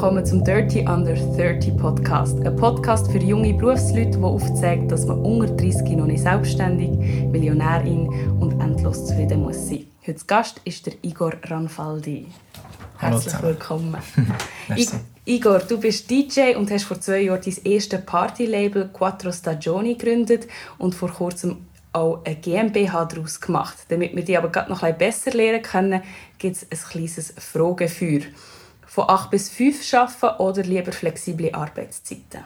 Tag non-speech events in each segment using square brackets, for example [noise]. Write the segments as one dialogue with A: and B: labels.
A: willkommen zum Dirty Under 30 Podcast. Ein Podcast für junge Berufsleute, der aufzeigt, dass man unter 30 noch nicht selbstständig, Millionärin und endlos zufrieden muss sein. Heute Gast ist der Igor Ranfaldi. Herzlich Hallo willkommen. [laughs] Igor, du bist DJ und hast vor zwei Jahren dein erstes Partylabel Quattro Stagioni gegründet und vor kurzem auch eine GmbH daraus gemacht. Damit wir die aber gerade noch ein bisschen besser lernen können, gibt es ein kleines Fragefeuer. Von 8 bis 5 arbeiten oder lieber flexible Arbeitszeiten?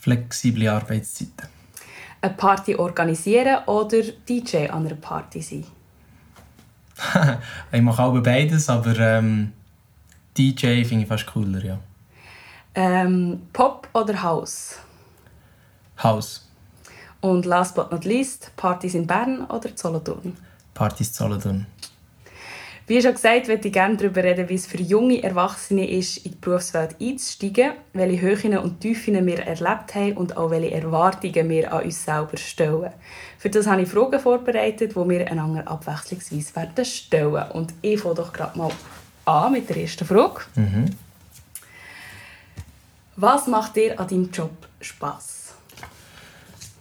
B: Flexible Arbeitszeiten.
A: Eine Party organisieren oder DJ an einer Party sein? [laughs]
B: ich mache auch beides, aber ähm, DJ finde ich fast cooler, ja.
A: Ähm, Pop oder House?
B: House.
A: Und last but not least, Partys in Bern oder Solothurn?
B: Partys Solothurn.
A: Wie schon gesagt, würde ich gerne darüber reden, wie es für junge Erwachsene ist, in die Berufswelt einzusteigen, welche Höhen und Tiefen wir erlebt haben und auch welche Erwartungen wir an uns selber stellen. Für das habe ich Fragen vorbereitet, die wir einander abwechslungsweise werden stellen. Und ich fange doch gerade mal an mit der ersten Frage. Mhm. Was macht dir an deinem Job Spaß?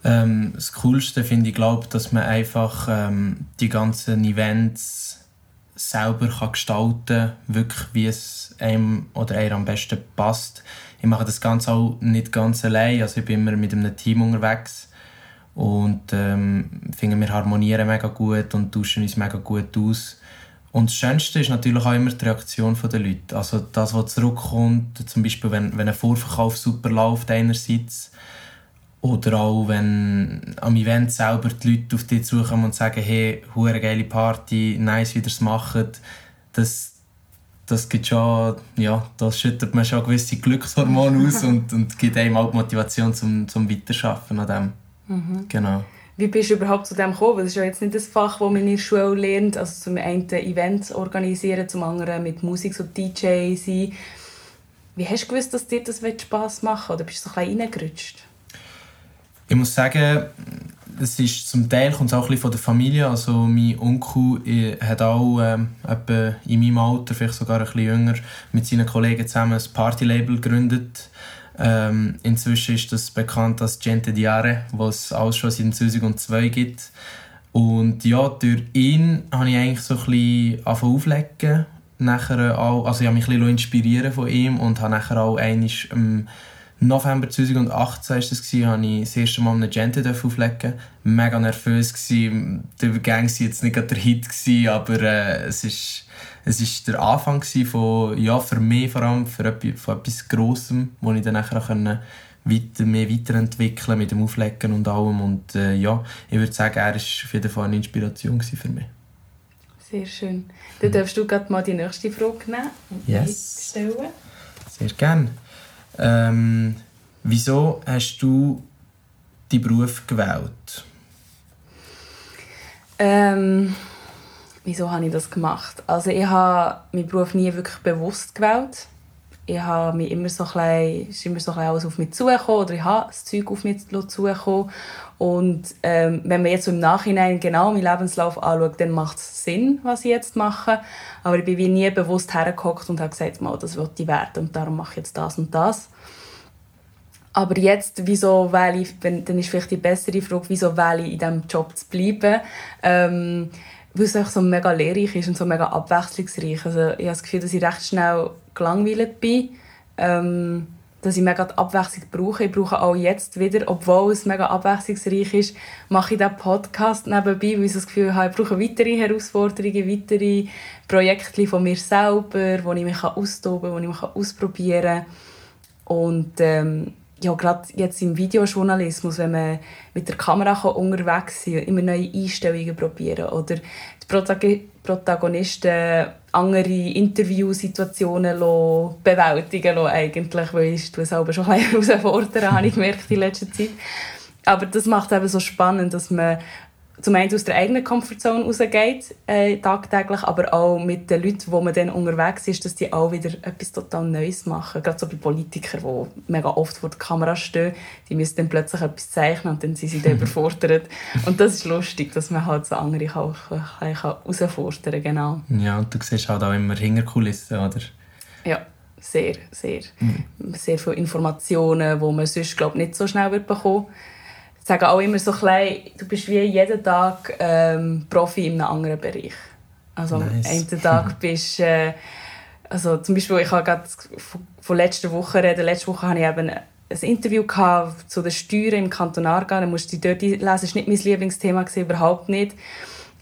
B: Ähm, das Coolste finde ich, glaube dass man einfach ähm, die ganzen Events selber kann gestalten kann, wirklich wie es einem oder einer am besten passt. Ich mache das Ganze auch nicht ganz allein, also ich bin immer mit einem Team unterwegs und ähm, finde, wir harmonieren mega gut und tauschen uns mega gut aus. Und das Schönste ist natürlich auch immer die Reaktion der Leute. Also das, was zurückkommt, zum Beispiel wenn, wenn ein Vorverkauf super läuft einerseits, oder auch wenn am Event selber die Leute auf dich zukommen und sagen, hey, hure geile Party, nice, wie ihr es macht. Das, das gibt schon, ja, das schüttet man schon gewisse Glückshormone [laughs] aus und, und gibt einem auch die Motivation zum, zum Weiterarbeiten an dem. Mhm. Genau.
A: Wie bist du überhaupt zu dem gekommen? Das ist ja jetzt nicht das Fach, das man in der Schule lernt. Also zum einen Events organisieren, zum anderen mit Musik so DJ sein. Wie hast du gewusst, dass dir das Spass machen Oder bist du so ein bisschen reingerutscht?
B: Ich muss sagen, es ist zum Teil kommt es auch ein von der Familie. Also mein Onkel äh, hat auch ähm, in meinem Alter, vielleicht sogar ein bisschen jünger, mit seinen Kollegen zusammen ein Partylabel gegründet. Ähm, inzwischen ist das bekannt als Gente Diare, was es auch schon seit 2002 gibt. Und ja, durch ihn habe ich eigentlich so ein bisschen auflegen. Nachher auch, also ich habe mich ein bisschen inspirieren von ihm und habe nachher auch einmal, ähm, November 2018 war das, habe ich das erste Mal eine Gente auflegen. Mega nervös. Gewesen. Der Übergang war jetzt nicht der Hit, gewesen, aber äh, es ist es ist der Anfang von, ja, für mich vor allem, für etwas, von etwas Grossem, wo ich dann nachher können weiter, mehr weiterentwickeln mit dem Auflegen und allem. Und äh, ja, ich würde sagen, er war auf jeden Fall eine Inspiration für mich.
A: Sehr schön. Dann darfst du gerade mal die nächste Frage nehmen und yes. stellen.
B: Sehr gerne. Ähm, wieso hast du die Beruf gewählt?
A: Ähm, wieso habe ich das gemacht? Also ich habe meinen Beruf nie wirklich bewusst gewählt. Ich habe mich immer so ein ist immer so alles auf mich zugekommen oder ich habe das Zeug auf mich zugekommen. Und ähm, wenn man jetzt im Nachhinein genau meinen Lebenslauf anschaut, dann macht es Sinn, was ich jetzt mache. Aber ich bin wie nie bewusst hergekommen und habe gesagt, mal, das wird ich werden und darum mache ich jetzt das und das. Aber jetzt, wieso wähle ich, dann ist vielleicht die bessere Frage, wieso wähle ich in diesem Job zu bleiben? Ähm, weil es einfach so mega lehrreich ist und so mega abwechslungsreich. Also ich habe das Gefühl, dass ich recht schnell gelangweilt bin. Ähm, dass ich mega die Abwechslung brauche. Ich brauche auch jetzt wieder, obwohl es mega abwechslungsreich ist, mache ich diesen Podcast nebenbei, weil ich das Gefühl habe, ich brauche weitere Herausforderungen, weitere Projekte von mir selber, wo ich mich austoben kann, wo ich mich ausprobieren kann. Und ähm, ja, gerade jetzt im Videojournalismus, wenn man mit der Kamera unterwegs sein kann, immer neue Einstellungen probieren oder die Protagonisten andere Interviewsituationen bewältigen lassen, eigentlich, weil ich es selber schon [laughs] herausfordern, habe ich gemerkt in letzter Zeit. Aber das macht es eben so spannend, dass man zum einen aus der eigenen Komfortzone rausgeht, äh, tagtäglich, aber auch mit den Leuten, wo man dann unterwegs ist, dass die auch wieder etwas total Neues machen. Gerade so bei Politikern, die mega oft vor der Kamera stehen, die müssen dann plötzlich etwas zeichnen und dann sind sie dann [laughs] überfordert. Und das ist lustig, dass man halt so andere auch herausfordern kann, genau.
B: Ja, und du siehst halt auch immer Hinterkulissen, oder?
A: Ja, Sehr, sehr. Mhm. Sehr viele Informationen, die man sonst glaub, nicht so schnell wird bekommen Ich sage auch immer so klein, du bist wie jeden Tag ähm, Profi in einem anderen Bereich. Also nice. einen Tag [laughs] bist äh, also zum Beispiel, ich habe gerade von letzter Woche reden. Letzte Woche hatte ich eben ein Interview zu den Steuern im Kanton Aargau. Dann musst du dort lesen. Das war nicht mein Lieblingsthema, überhaupt nicht.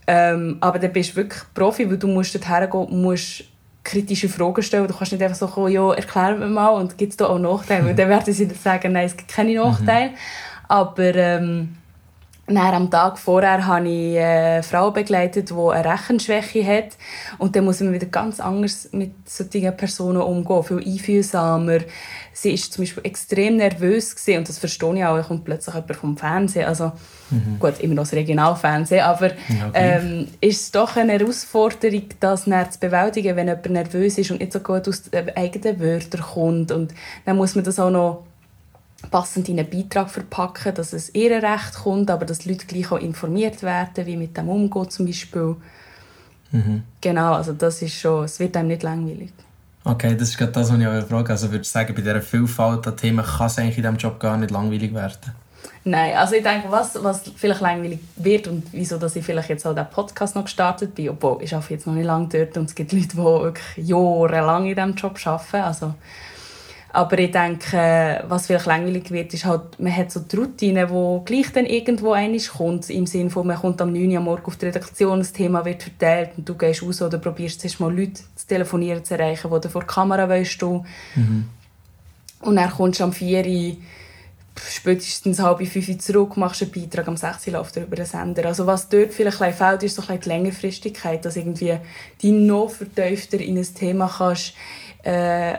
A: Ähm, aber dann bist du wirklich Profi, weil du musst dort hergehen musst kritische Fragen stellen. Du kannst nicht einfach so kommen, ja, erklär mir mal und gibt es da auch Nachteile? Mhm. Weil [laughs] dann werden sie sagen, nein, es gibt keine Nachteile. Mhm. Aber ähm, dann, am Tag vorher habe ich eine Frau begleitet, die eine Rechenschwäche hat. Und dann muss man wieder ganz anders mit solchen Personen umgehen, viel einfühlsamer. Sie war zum Beispiel extrem nervös gewesen, und das verstehe ich auch. Es kommt plötzlich jemand vom Fernsehen. Also, mhm. gut, immer noch das Regionalfernsehen, aber ja, ähm, ist es doch eine Herausforderung, das zu bewältigen, wenn jemand nervös ist und nicht so gut aus den eigenen Wörtern kommt. Und dann muss man das auch noch passend in einen Beitrag verpacken, dass es ihr Recht kommt, aber dass die Leute gleich auch informiert werden, wie mit dem umgeht zum Beispiel. Mhm. Genau, also das ist schon, es wird einem nicht langweilig.
B: Okay, das ist gerade das, was ich euch frage. Also würde ich sagen, bei dieser Vielfalt an Themen kann es eigentlich in diesem Job gar nicht langweilig werden?
A: Nein, also ich denke, was, was vielleicht langweilig wird und wieso dass ich vielleicht jetzt auch den Podcast noch gestartet bin, obwohl ich arbeite jetzt noch nicht lange dort und es gibt Leute, die wirklich jahrelang in diesem Job arbeiten, also aber ich denke, was vielleicht langweilig wird, ist halt, man hat so die Routine, die gleich dann irgendwo einig kommt, im Sinne von, man kommt am 9 Uhr morgen auf die Redaktion, das Thema wird verteilt und du gehst raus oder probierst zuerst mal Leute zu telefonieren, zu erreichen, die vor der Kamera willst du. Mhm. Und dann kommst du am 4 Uhr spätestens halb fünf Uhr zurück, machst einen Beitrag, am 6 Uhr läuft er über den Sender. Also was dort vielleicht fehlt, ist so ein die Längerfristigkeit, dass irgendwie die noch vertiefter in ein Thema kannst, äh,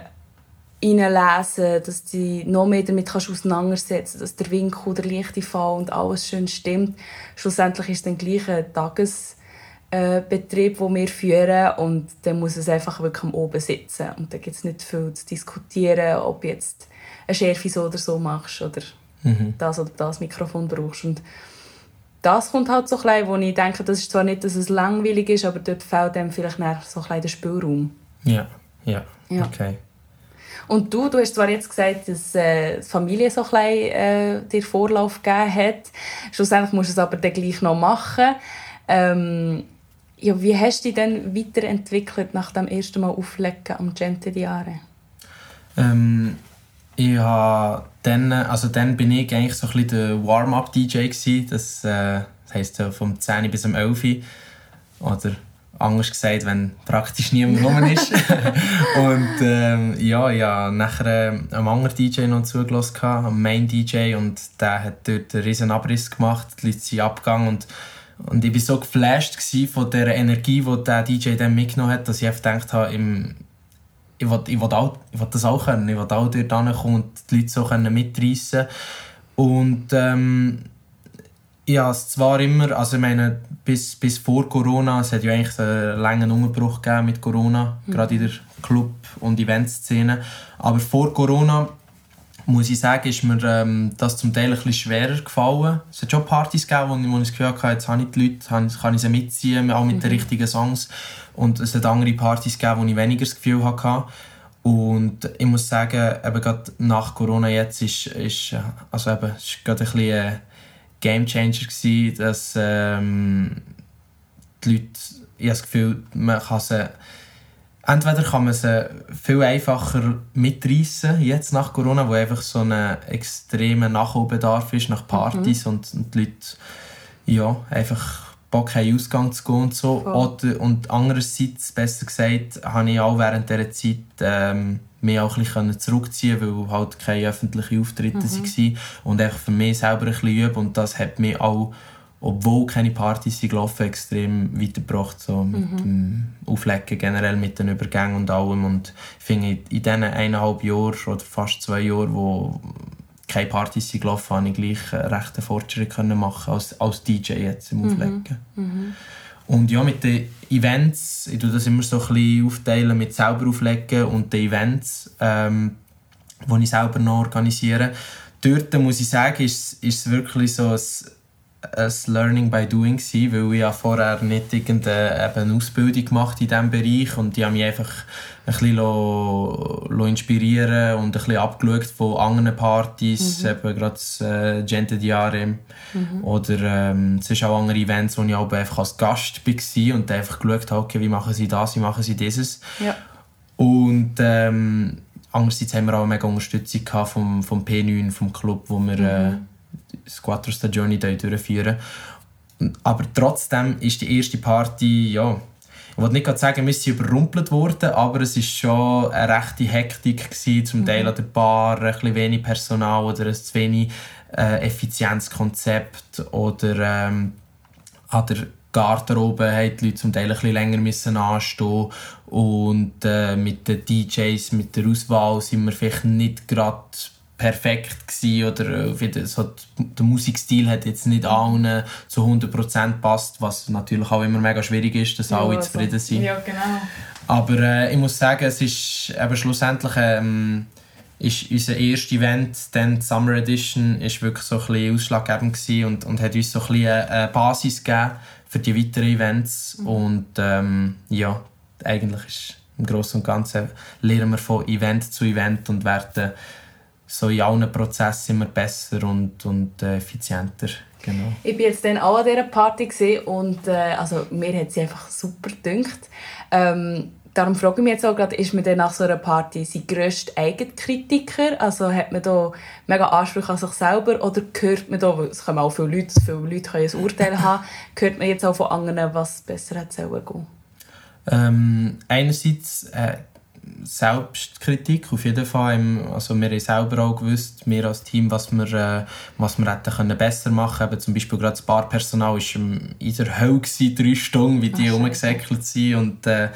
A: hineinlesen, dass du dich noch mehr damit kannst auseinandersetzen kannst, dass der Winkel, der leichte Fall und alles schön stimmt. Schlussendlich ist es dann gleich ein Tagesbetrieb, den wir führen und dann muss es einfach wirklich am Oben sitzen. Und da gibt es nicht viel zu diskutieren, ob du jetzt eine Schärfe so oder so machst oder mhm. das oder das Mikrofon brauchst. Und das kommt halt so ein bisschen, wo ich denke, das ist zwar nicht, dass es langweilig ist, aber dort fehlt einem vielleicht so ein der Spielraum.
B: Ja, ja, ja. okay.
A: Und du, du hast zwar jetzt gesagt, dass äh, die Familie so ein bisschen, äh, dir Vorlauf gegeben hat. Schlussendlich musst du es aber dann gleich noch machen. Ähm, ja, wie hast du dich dann weiterentwickelt nach dem ersten Mal Auflegen am Gente Diare?
B: Ähm, ich dann, also dann bin ich eigentlich so ein bisschen der Warm-up-DJ Das, äh, das heisst vom 10 bis um 11 Oder anders gesagt, wenn praktisch niemand rum ist. [laughs] und ähm, ja, ich habe nachher äh, einem anderen DJ noch zugelassen, am Main DJ, und der hat dort einen riesen Abriss gemacht, die Leute sind abgegangen und und ich war so geflasht von der Energie, die der DJ dann mitgenommen hat, dass ich einfach gedacht habe, im, ich will, ich, will auch, ich will das auch können. Ich will auch dort hinkommen und die Leute so mitreißen Und ähm, ja, es zwar immer, also ich meine, bis, bis vor Corona, es hat ja eigentlich einen langen Umbruch gegeben mit Corona, mhm. gerade in der Club- und Eventszene. Aber vor Corona, muss ich sagen, ist mir ähm, das zum Teil ein bisschen schwerer gefallen. Es hat schon Partys gegeben, wo ich, wo ich das Gefühl hatte, jetzt habe ich die Leute, kann ich sie mitziehen, auch mit mhm. den richtigen Songs. Und es hat andere Partys gegeben, wo ich weniger das Gefühl hatte. Und ich muss sagen, eben gerade nach Corona jetzt ist, ist, also eben, ist gerade ein bisschen äh, Gamechanger gewesen, dass ähm, die Leute, ich habe das Gefühl, man kann sie, entweder kann man sie viel einfacher mitreißen jetzt nach Corona, wo einfach so ein extremer Nachholbedarf ist nach Partys mhm. und, und die Leute ja, einfach Bock haben, Ausgang zu gehen und so. Oder, und andererseits, besser gesagt, habe ich auch während dieser Zeit ähm, mich auch ein bisschen zurückziehen weil halt keine öffentlichen Auftritte mhm. waren. Und einfach für mich selber ein bisschen üben. Und das hat mich auch, obwohl keine Partys sind gelaufen, extrem weitergebracht. So mit mhm. dem Auflegen generell, mit den Übergängen und allem. Und ich finde, in diesen eineinhalb Jahren oder fast zwei Jahren, wo keine Partys sind gelaufen, habe ich gleich recht einen Fortschritt können machen als, als DJ jetzt im mhm. Auflegen. Mhm. Und ja, mit den Events, ich tue das immer so ein bisschen aufteilen mit selber auflegen und den Events, ähm, die ich selber noch organisiere. Dort muss ich sagen, ist, es wirklich so ein ein Learning by Doing, gewesen, weil ich ja vorher nicht irgendeine Ausbildung gemacht in diesem Bereich und ich habe mich einfach ein bisschen inspirieren und ein bisschen abgeschaut von anderen Partys, mhm. eben gerade das äh, Gente Diare mhm. oder ähm, es ist auch andere Events, wo ich auch einfach als Gast war und einfach geschaut habe, okay, wie machen sie das, wie machen sie dieses. Ja. Und ähm, andererseits haben wir auch eine mega Unterstützung vom, vom P9, vom Club, wo wir äh, mhm. äh, Quattro Stagioni durchführen. Aber trotzdem ist die erste Party, ja, ich wollte nicht sagen, wir sind überrumpelt worden, aber es war schon eine rechte Hektik gewesen, zum Teil mhm. an der Bar, ein bisschen wenig Personal oder ein zu wenig äh, Effizienzkonzept oder ähm, an der Garderobe haben die Leute zum Teil ein bisschen länger müssen anstehen und äh, mit den DJs, mit der Auswahl sind wir vielleicht nicht gerade perfekt gewesen oder äh, so, der Musikstil hat jetzt nicht allen zu 100% passt, was natürlich auch immer mega schwierig ist, dass ja, alle also, zufrieden sind.
A: Ja, genau.
B: Aber äh, ich muss sagen, es ist eben schlussendlich ähm, ist unser erstes Event, dann die Summer Edition, ist wirklich so ein bisschen ausschlaggebend gewesen und, und hat uns so ein bisschen eine Basis gegeben für die weiteren Events mhm. und ähm, ja, eigentlich ist im Großen und Ganzen lernen wir von Event zu Event und werden so in allen Prozessen immer besser und, und äh, effizienter. Genau.
A: Ich bin jetzt dann auch an dieser Party und äh, also, mir hat sie einfach super gedünkt. Ähm, darum frage ich mich jetzt auch gerade, ist man dann nach so einer Party sein grösster Eigenkritiker? Also hat man da mega Ansprüche an sich selber oder hört man da, es kommen auch viele Leute, viele Leute können ein Urteil [laughs] haben, hört man jetzt auch von anderen, was besser hätte sollen gehen?
B: Ähm, einerseits äh, Selbstkritik auf jeden Fall. Also wir haben selber auch gewusst, wir als Team, was wir, äh, was wir hätten können besser machen können. Zum Beispiel gerade das Barpersonal war in der Hölle, gewesen, drei Stunden, wie die rumgesäckelt sind. Und äh,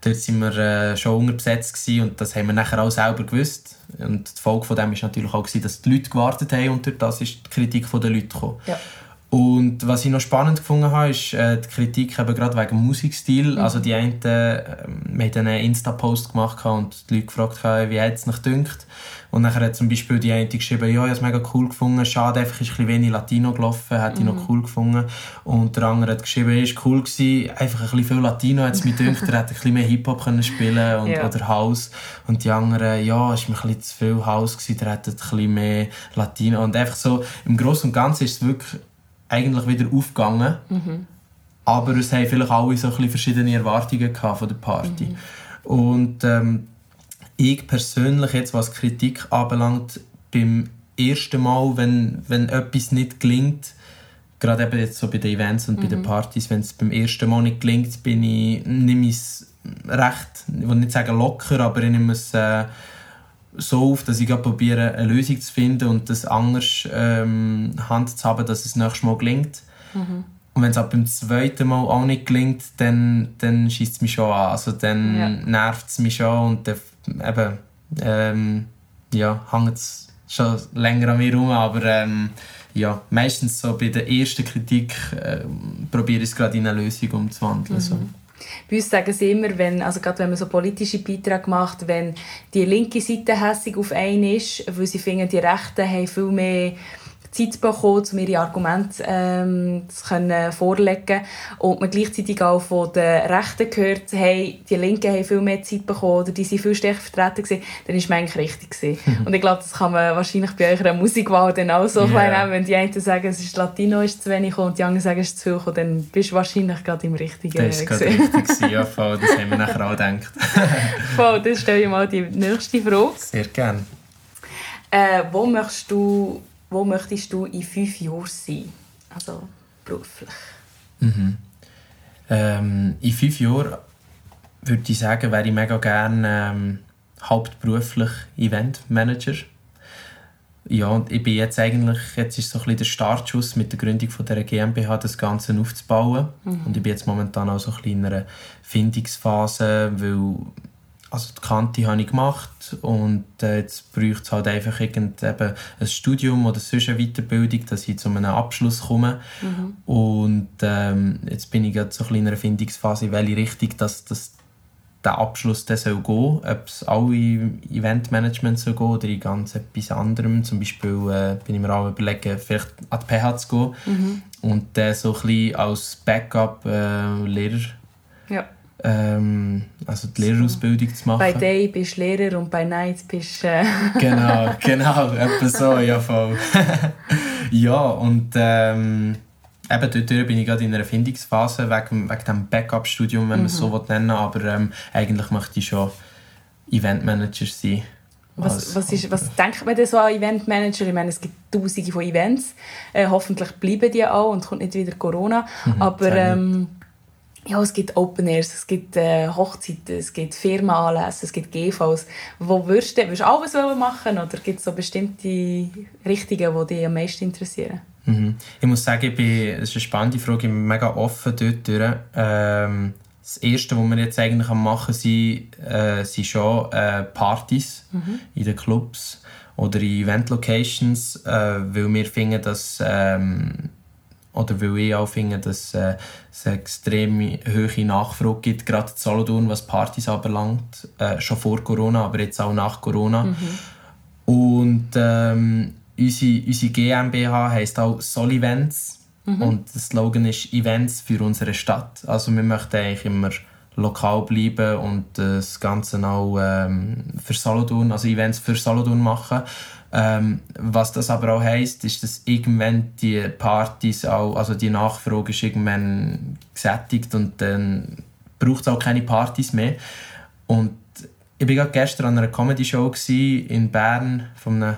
B: dort waren wir äh, schon unterbesetzt gewesen, und das haben wir nachher auch selber gewusst. Und die Folge von dem war natürlich auch, gewesen, dass die Leute gewartet haben und durch das ist die Kritik der Leute gekommen. Ja. Und was ich noch spannend gefunden habe, ist äh, die Kritik eben gerade wegen Musikstil. Mhm. Also die einen, äh, wir haben einen Insta-Post gemacht und die Leute gefragt, wie hat es nicht dünkt. Und dann hat zum Beispiel die eine geschrieben, ja, ich habe es mega cool gefunden, schade, einfach ist ein bisschen wenig Latino gelaufen, hätte mhm. ich noch cool gefunden. Und der andere hat geschrieben, es war cool, gewesen, einfach ein bisschen viel Latino hat es mir gedacht, er hätte ein bisschen mehr Hip-Hop spielen und, ja. oder House. Und die anderen, ja, es war mir ein bisschen zu viel House, gewesen, der hätte ein bisschen mehr Latino. Und einfach so, im Großen und Ganzen ist es wirklich eigentlich wieder aufgegangen. Mhm. Aber es haben vielleicht alle so ein verschiedene Erwartungen von der Party. Mhm. Und ähm, ich persönlich, jetzt, was Kritik anbelangt, beim ersten Mal, wenn, wenn etwas nicht gelingt, gerade eben jetzt so bei den Events und mhm. bei den mhm. Partys, wenn es beim ersten Mal nicht gelingt, bin ich, nehme ich es recht, ich will nicht sagen locker, aber ich nehme es äh, so auf, dass ich probiere, eine Lösung zu finden und das anders ähm, Hand zu haben, dass es nächstes Mal gelingt. Mhm. Und wenn es auch beim zweiten Mal auch nicht gelingt, dann, dann schießt es mich schon an. Also dann ja. nervt es mich schon und dann eben, ähm, ja, hängt es schon länger an mir herum, aber ähm, ja, meistens so bei der ersten Kritik äh, probiere ich es gerade in eine Lösung umzuwandeln. Mhm. So.
A: Bei uns sagen sie immer, wenn, also gerade wenn man so politische Beiträge macht, wenn die linke Seite hässig auf einen ist, weil sie finden, die Rechten haben viel mehr Zeit bekommen, um ihre Argumente ähm, zu können vorlegen und man gleichzeitig auch von den Rechten gehört, hey, die Linken haben viel mehr Zeit bekommen oder die sind viel stärker vertreten gewesen, dann ist man eigentlich richtig gewesen. [laughs] und ich glaube, das kann man wahrscheinlich bei eurer Musikwahl dann auch so yeah. nehmen, wenn die einen sagen, es ist Latino ist zu wenig und die anderen sagen, es ist zu viel dann bist du wahrscheinlich gerade im richtigen
B: Das ist gerade richtig ja, [laughs] voll, das haben wir nachher auch gedacht. [laughs]
A: voll, dann stelle ich mal die nächste Frage.
B: Sehr gerne.
A: Äh, wo möchtest du wo möchtest du in fünf Jahren sein? Also beruflich.
B: Mhm. Ähm, in fünf Jahren würde ich sagen, wäre ich mega gerne ähm, hauptberuflich Eventmanager. Ja, und ich bin jetzt eigentlich, jetzt ist so ein bisschen der Startschuss mit der Gründung von der GmbH, das Ganze aufzubauen. Mhm. Und ich bin jetzt momentan auch so ein bisschen in einer Findungsphase, weil also die Kante habe ich gemacht und äh, jetzt braucht es halt einfach irgend, eben ein Studium oder sonst eine Weiterbildung, dass ich zu einem Abschluss komme. Mhm. Und ähm, jetzt bin ich gerade so ein in einer Findungsphase, in welche Richtung das, das der Abschluss dann soll gehen ob es alle Eventmanagement soll gehen oder in ganz etwas anderem. Zum Beispiel äh, bin ich mir auch überlegen, vielleicht an die PH zu gehen mhm. und dann so ein bisschen als Backup äh,
A: ja.
B: Ähm, also die Lehrerausbildung zu machen.
A: Bei Day bist du Lehrer und bei Night bist du... Äh [laughs]
B: genau, genau, etwa so, ja voll. [laughs] ja, und ähm, eben dort bin ich gerade in einer Findungsphase wegen, wegen dem Backup-Studium, wenn man mhm. es so nennen will. Aber ähm, eigentlich möchte ich schon Eventmanager sein.
A: Was, was, ist, was denkt man denn so an Eventmanager? Ich meine, es gibt tausende von Events. Äh, hoffentlich bleiben die auch und kommt nicht wieder Corona. Mhm, Aber ähm, ja, es gibt Open Airs, es gibt äh, Hochzeiten, es gibt Firmenanlässe, es gibt GVs. Wo würdest du, würdest du alles machen oder gibt es so bestimmte Richtungen, die dich am meisten interessieren?
B: Mhm. Ich muss sagen, ich bin, das ist eine spannende Frage, ich bin mega offen dort durch. Ähm, das Erste, was wir jetzt eigentlich am machen sind, äh, sind schon äh, Partys mhm. in den Clubs oder in Event-Locations, äh, weil wir finden, dass ähm, oder weil ich auch finde, dass äh, es eine extrem hohe Nachfrage gibt, gerade in Solothurn, was Partys anbelangt, äh, schon vor Corona, aber jetzt auch nach Corona. Mhm. Und ähm, unsere, unsere GmbH heisst auch Sol-Events mhm. und der Slogan ist Events für unsere Stadt. Also wir möchten eigentlich immer lokal bleiben und das Ganze auch ähm, für Solothurn, also Events für Solothurn machen. Ähm, was das aber auch heisst, ist, dass irgendwann die Partys auch, also die Nachfrage ist irgendwann gesättigt und dann braucht es auch keine Partys mehr. Und ich war gestern an einer Comedy-Show in Bern von einem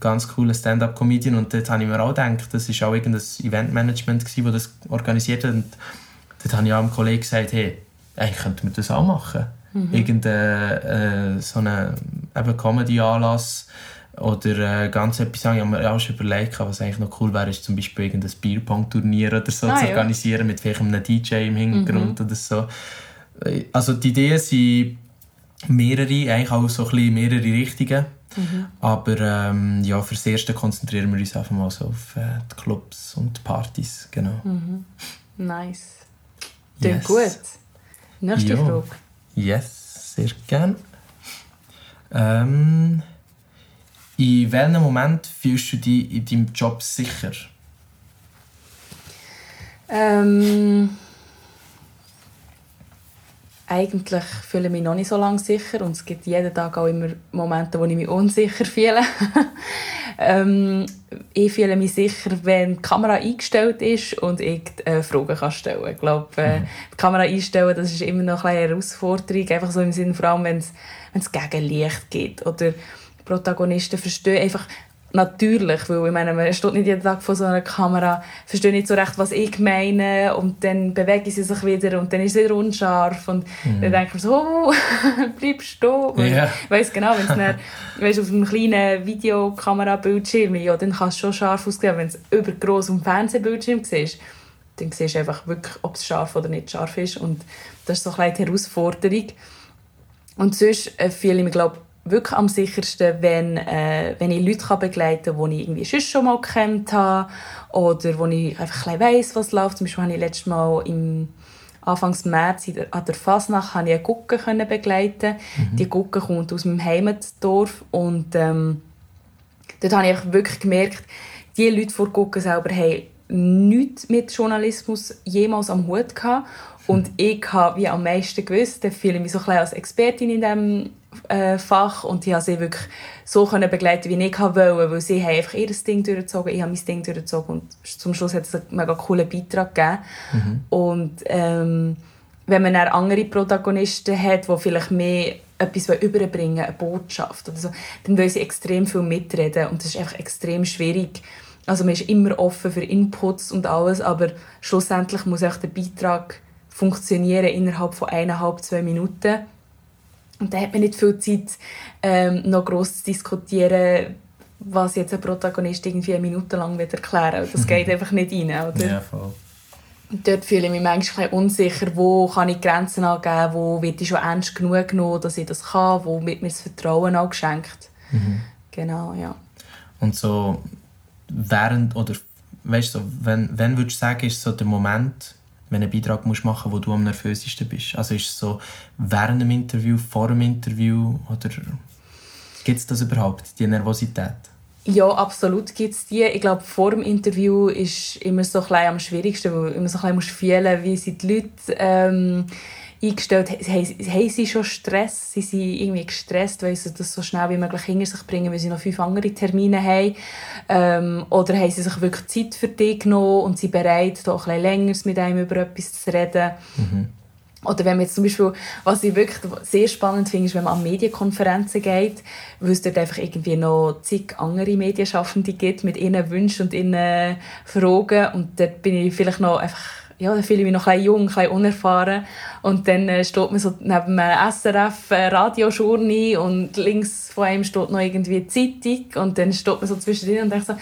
B: ganz coolen Stand-up-Comedian und dort habe ich mir auch gedacht, das war auch irgendein Eventmanagement, das das organisiert hat. Und dort habe ich auch einem Kollegen gesagt, hey, eigentlich könnte man das auch machen. Mhm. Irgendein äh, so einen Comedy-Anlass oder äh, ganz etwas Ich habe mir auch schon überlegt, was eigentlich noch cool wäre, ist zum Beispiel irgendein Bierpong-Turnier oder so ah, zu organisieren ja. mit vielleicht einem DJ im Hintergrund mhm. oder so. Also die Ideen sind mehrere, eigentlich auch so ein bisschen mehrere Richtungen. Mhm. Aber ähm, ja, fürs Erste konzentrieren wir uns einfach mal so auf äh, die Clubs und die Partys. Genau.
A: Mhm. Nice. Klingt yes. gut. Nächste ja. Frage.
B: Yes, sehr gerne. Ähm, in welchem Moment fühlst du dich in deinem Job sicher?
A: Ähm, eigentlich fühle ich mich noch nicht so lange sicher und es gibt jeden Tag auch immer Momente, wo ich mich unsicher fühle. [laughs] ähm, ich fühle mich sicher, wenn die Kamera eingestellt ist und ich äh, Fragen kann stellen kann. Ich glaube, äh, mhm. die Kamera einstellen, das ist immer noch eine Herausforderung, einfach so im Sinne, vor allem wenn es gegen Licht geht oder Protagonisten verstehen einfach natürlich, weil ich meine, man steht nicht jeden Tag vor so einer Kamera, versteht nicht so recht, was ich meine und dann bewegen sie sich wieder und dann ist es wieder unscharf und mhm. dann denke ich so, oh, [laughs] bleib stehen. Yeah. Ich weiss genau, wenn es weißt, auf einem kleinen Videokamera-Bildschirm ja, dann kann es schon scharf aussehen, wenn es übergroß auf dem Fernsehbildschirm siehst, dann siehst du einfach wirklich, ob es scharf oder nicht scharf ist und das ist so eine kleine Herausforderung. Und sonst äh, fühle ich mich, glaube wirklich am sichersten, wenn, äh, wenn ich Leute kann begleiten kann, die ich irgendwie sonst schon mal kennt habe oder wo ich einfach ein weiss, was läuft. Zum Beispiel habe ich letztes Mal im Anfangs März an der Fasnacht eine Gucke begleiten. Mhm. Die Gucke kommt aus meinem Heimatdorf und ähm, dort habe ich wirklich gemerkt, die Leute vor Gucke selber haben nichts mit Journalismus jemals am Hut gehabt. Und ich habe wie am meisten gewusst, da fühle ich mich so ein als Expertin in diesem äh, Fach und ich konnte sie wirklich so können begleiten, wie ich wollte, weil sie haben einfach ihr Ding durchgezogen, ich habe mein Ding durchgezogen und zum Schluss hat es einen mega coolen Beitrag gegeben. Mhm. Und ähm, wenn man dann andere Protagonisten hat, die vielleicht mehr etwas überbringen eine Botschaft oder so, dann wollen sie extrem viel mitreden und das ist einfach extrem schwierig. Also man ist immer offen für Inputs und alles, aber schlussendlich muss auch der Beitrag funktionieren innerhalb von eineinhalb, zwei Minuten. Und da hat man nicht viel Zeit, ähm, noch gross zu diskutieren, was jetzt ein Protagonist irgendwie eine Minute lang wird erklären Das [laughs] geht einfach nicht rein, oder?
B: Ja, voll.
A: Und dort fühle ich mich manchmal unsicher, wo kann ich Grenzen angeben, wo wird ich schon ernst genug genommen, dass ich das kann, wo wird mir das Vertrauen auch geschenkt. Mhm. Genau, ja.
B: Und so während, oder weißt du, wenn, wenn würdest du sagen, ist so der Moment, einen Beitrag musst machen musst, wo du am nervösesten bist? Also ist es so während dem Interview, vor dem Interview oder gibt es das überhaupt, die Nervosität?
A: Ja, absolut gibt es die. Ich glaube, vor dem Interview ist immer so ein am schwierigsten, weil du immer so ein bisschen fühlen wie sind die Leute ähm, eingestellt. Haben, haben sie schon Stress? Sie sind irgendwie gestresst, weil sie das so schnell wie möglich hinter sich bringen, weil sie noch fünf andere Termine haben? Ähm, oder haben sie sich wirklich Zeit für dich genommen und sind bereit, da ein bisschen länger mit einem über etwas zu reden? Mhm. Oder wenn man jetzt zum Beispiel, was ich wirklich sehr spannend finde, ist, wenn man an Medienkonferenzen geht, weil es dort einfach irgendwie noch zig andere Medienschaffende gibt mit ihren Wünschen und ihren Fragen und dort bin ich vielleicht noch einfach ja, da fühle ich mich noch ein bisschen jung, ein bisschen unerfahren. Und dann äh, steht man so neben einem SRF-Radiojournal und links von einem steht noch irgendwie eine Zeitung. Und dann steht man so zwischendrin und denkt so,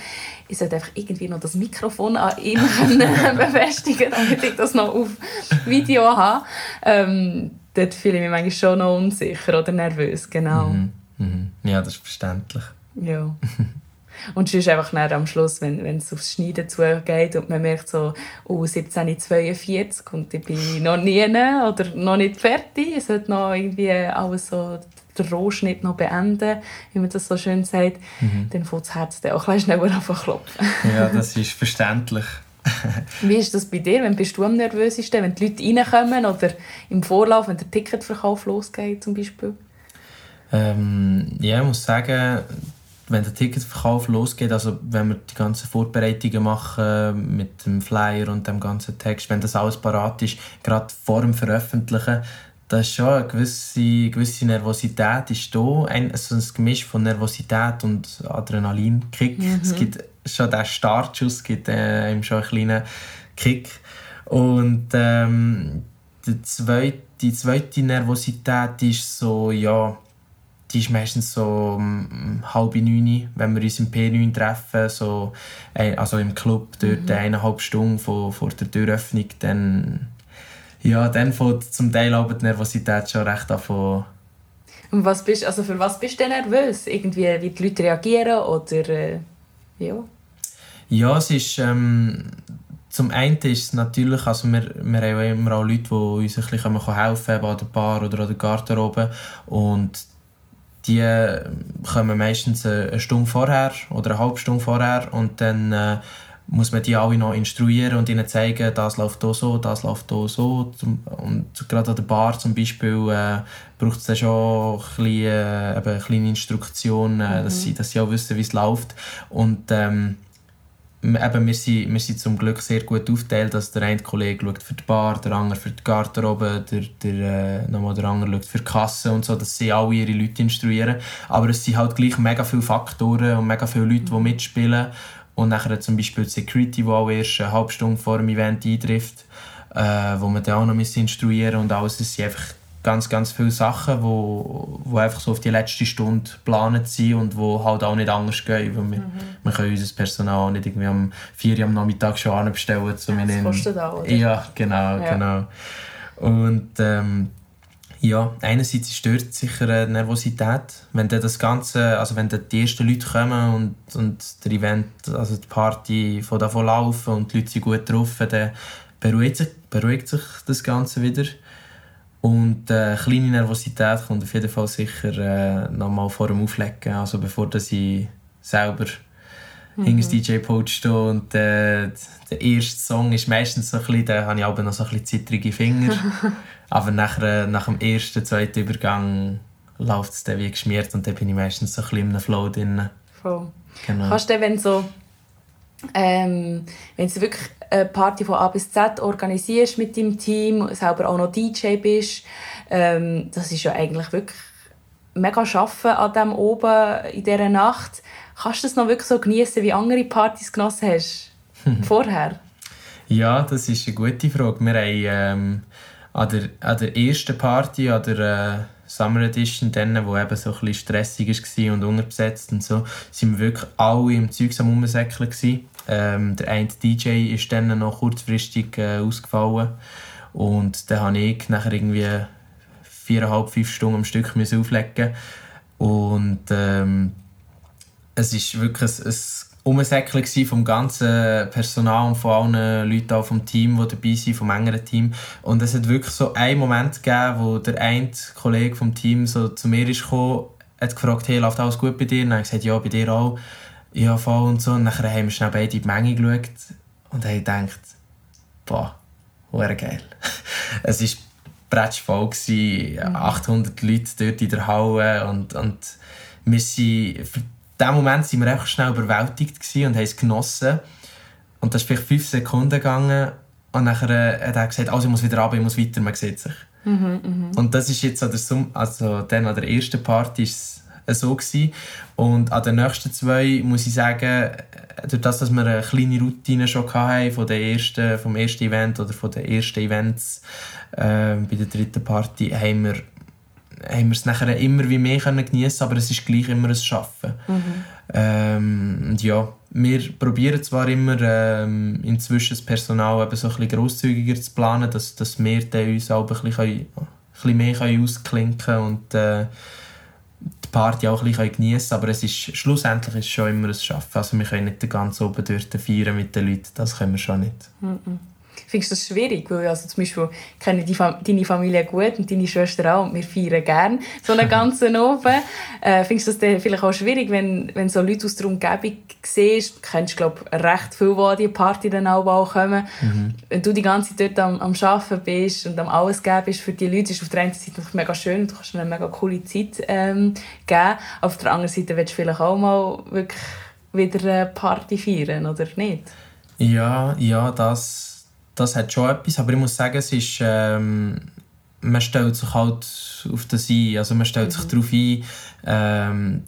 A: ich sollte einfach irgendwie noch das Mikrofon an ihm [laughs] befestigen, damit ich das noch auf Video habe. Ähm, dort fühle ich mich manchmal schon noch unsicher oder nervös, genau.
B: Mhm. Mhm. Ja, das ist verständlich.
A: Ja. [laughs] Und es ist einfach am Schluss, wenn, es aufs Schneiden zugeht und man merkt so, oh, 17.42 und ich bin noch nie oder noch nicht fertig. Es sollte noch irgendwie alles so den Rohschnitt noch beenden, wie man das so schön sagt, mhm. dann fängt das Herz dann auch ein schneller an klopfen.
B: ja, das ist verständlich. [laughs]
A: Wie ist das bei dir? Wenn bist du am nervösesten, wenn die Leute reinkommen oder im Vorlauf, wenn der Ticketverkauf losgeht zum Beispiel?
B: Ähm, ja, ich muss sagen, wenn der Ticketverkauf losgeht, also wenn wir die ganzen Vorbereitungen machen mit dem Flyer und dem ganzen Text, wenn das alles parat ist, gerade vor dem Veröffentlichen, da ist schon eine gewisse, gewisse Nervosität ist da. Ein, also ein Gemisch von Nervosität und Adrenalinkick. Mhm. Es gibt schon den Startschuss, es gibt äh, schon einen kleinen Kick. Und ähm, die, zweite, die zweite Nervosität ist so, ja, die ist meistens so um, halb neun, wenn wir uns im P9 treffen, so, äh, also im Club, dort mhm. eineinhalb Stunden vor, vor der Türöffnung, dann, ja, dann fängt zum Teil aber die Nervosität schon recht an
A: und was bist, also für was bist du nervös? Irgendwie, wie die Leute reagieren oder äh, ja?
B: Ja, es ist ähm, zum einen ist es natürlich, also wir, wir haben immer auch Leute, die uns ein bisschen helfen können, an der Bar oder an der Garderobe und die kommen meistens eine Stunde vorher oder eine halbe Stunde vorher und dann äh, muss man die alle noch instruieren und ihnen zeigen, das läuft hier so, das läuft hier so. Und gerade an der Bar zum Beispiel äh, braucht es dann schon ein bisschen, äh, eine kleine Instruktion, äh, mhm. dass, sie, dass sie auch wissen, wie es läuft. Und ähm, eben, wir, sind, wir sind zum Glück sehr gut aufgeteilt, dass der eine Kollege schaut für die Bar, der andere für die Garderobe, der, der, äh, nochmal der andere schaut für die Kasse und so, dass sie alle ihre Leute instruieren. Aber es sind halt gleich mega viele Faktoren und mega viele Leute, die mitspielen. Und nachher zum Beispiel die Security, die auch erst eine halbe Stunde vor dem Event eintrifft, äh, wo man dann auch noch instruieren und alles. Es sind einfach ganz, ganz viele Sachen, wo, wo einfach so auf die letzte Stunde geplant sind und wo halt auch nicht anders gehen. Weil wir, mhm. wir können unser Personal nicht irgendwie am 4 Uhr am Nachmittag schon anbestellen.
A: Ja, das kostet auch, oder?
B: Ja, genau, ja. genau. Und ähm, ja, einerseits stört sicher die Nervosität, wenn dann das Ganze, also wenn dann die ersten Leute kommen und, und der Event, also die Party von davon laufen und die Leute sind gut drauf, dann beruhigt sich, beruhigt sich das Ganze wieder. Und äh, kleine Nervosität kommt auf jeden Fall sicher äh, nochmal vor dem Auflegen, also bevor dass ich selber mhm. hinter DJ-Pult stehe und äh, der erste Song ist meistens so ein bisschen, da habe ich aber noch so ein bisschen zittrige Finger, [laughs] aber nachher, nach dem ersten, zweiten Übergang läuft es dann wie geschmiert und dann bin ich meistens so ein bisschen im Flow drin.
A: Voll. Genau. Kannst du, wenn so ähm, wenn du wirklich eine Party von A bis Z organisierst mit deinem Team, selber auch noch DJ bist, ähm, das ist ja eigentlich wirklich mega schaffen an dem oben in dieser Nacht. Kannst du das noch wirklich so genießen, wie andere Partys genossen hast [laughs] vorher?
B: Ja, das ist eine gute Frage. Wir haben ähm, an, der, an der ersten Party, an der äh, Summer Edition, dann, wo eben so ein bisschen stressig war und unterbesetzt und so, sind wir wirklich alle im Zeug am Umsäckeln ähm, der eine DJ ist dann noch kurzfristig äh, ausgefallen und dann habe ich nachher irgendwie viereinhalb, fünf Stunden am Stück auflegen und ähm, es ist wirklich ein, ein Umsäckchen vom ganzen Personal und von allen Leuten auch vom Team, die dabei sind, vom engeren Team. Und es hat wirklich so einen Moment gegeben, wo der eine Kollege vom Team so zu mir ist gekommen, hat gefragt, hey, läuft alles gut bei dir? Und ich gesagt, ja, bei dir auch. Ja, voll und so. Und dann haben wir schnell beide in die Menge geschaut und haben gedacht, boah, wäre geil. [laughs] es war bretschvoll, 800 mhm. Leute dort in der Halle und, und wir sind, für diesen Moment waren wir einfach schnell überwältigt und haben es genossen. Und das ist vielleicht fünf Sekunden gegangen und dann äh, hat er gesagt, also ich muss wieder runter, ich muss weiter, man sieht sich. Mhm, mh. Und das ist jetzt an der, Sum also dann an der ersten Party ist so gewesen. Und an den nächsten zwei muss ich sagen, durch das, dass wir eine kleine Routine schon hatten von der ersten, vom ersten Event oder von den ersten Events äh, bei der dritten Party, haben wir haben wir es nachher immer wie mehr können geniessen aber es ist gleich immer ein Schaffen. Mhm. Ähm, ja, wir probieren zwar immer ähm, inzwischen das Personal eben so ein bisschen grosszügiger zu planen, dass, dass wir uns auch ein bisschen, ein bisschen mehr können ausklinken können und äh, Party auch ein bisschen geniessen können. Aber es ist, schlussendlich ist es schon immer ein Schaffen. Also wir können nicht ganzen oben dort feiern mit den Leuten, das können wir schon nicht. Mhm.
A: Findest du das schwierig? Weil also zum Beispiel kenne ich deine Familie gut und deine Schwester auch und wir feiern gerne so einen [laughs] ganzen Ofen. Äh, findest du das vielleicht auch schwierig, wenn, wenn so Leute aus der Umgebung siehst? Du kennst, glaube recht viele, die an diese Party dann auch kommen. Mhm. Wenn du die ganze Zeit dort am, am Arbeiten bist und am alles geben bist für die Leute, ist auf der einen Seite mega schön und du kannst eine mega coole Zeit ähm, geben. Auf der anderen Seite willst du vielleicht auch mal wirklich wieder eine Party feiern, oder nicht?
B: Ja, ja, das das hat schon etwas, aber ich muss sagen, es ist, ähm, man stellt sich halt auf das ein, also man stellt mhm. sich darauf ein, ähm,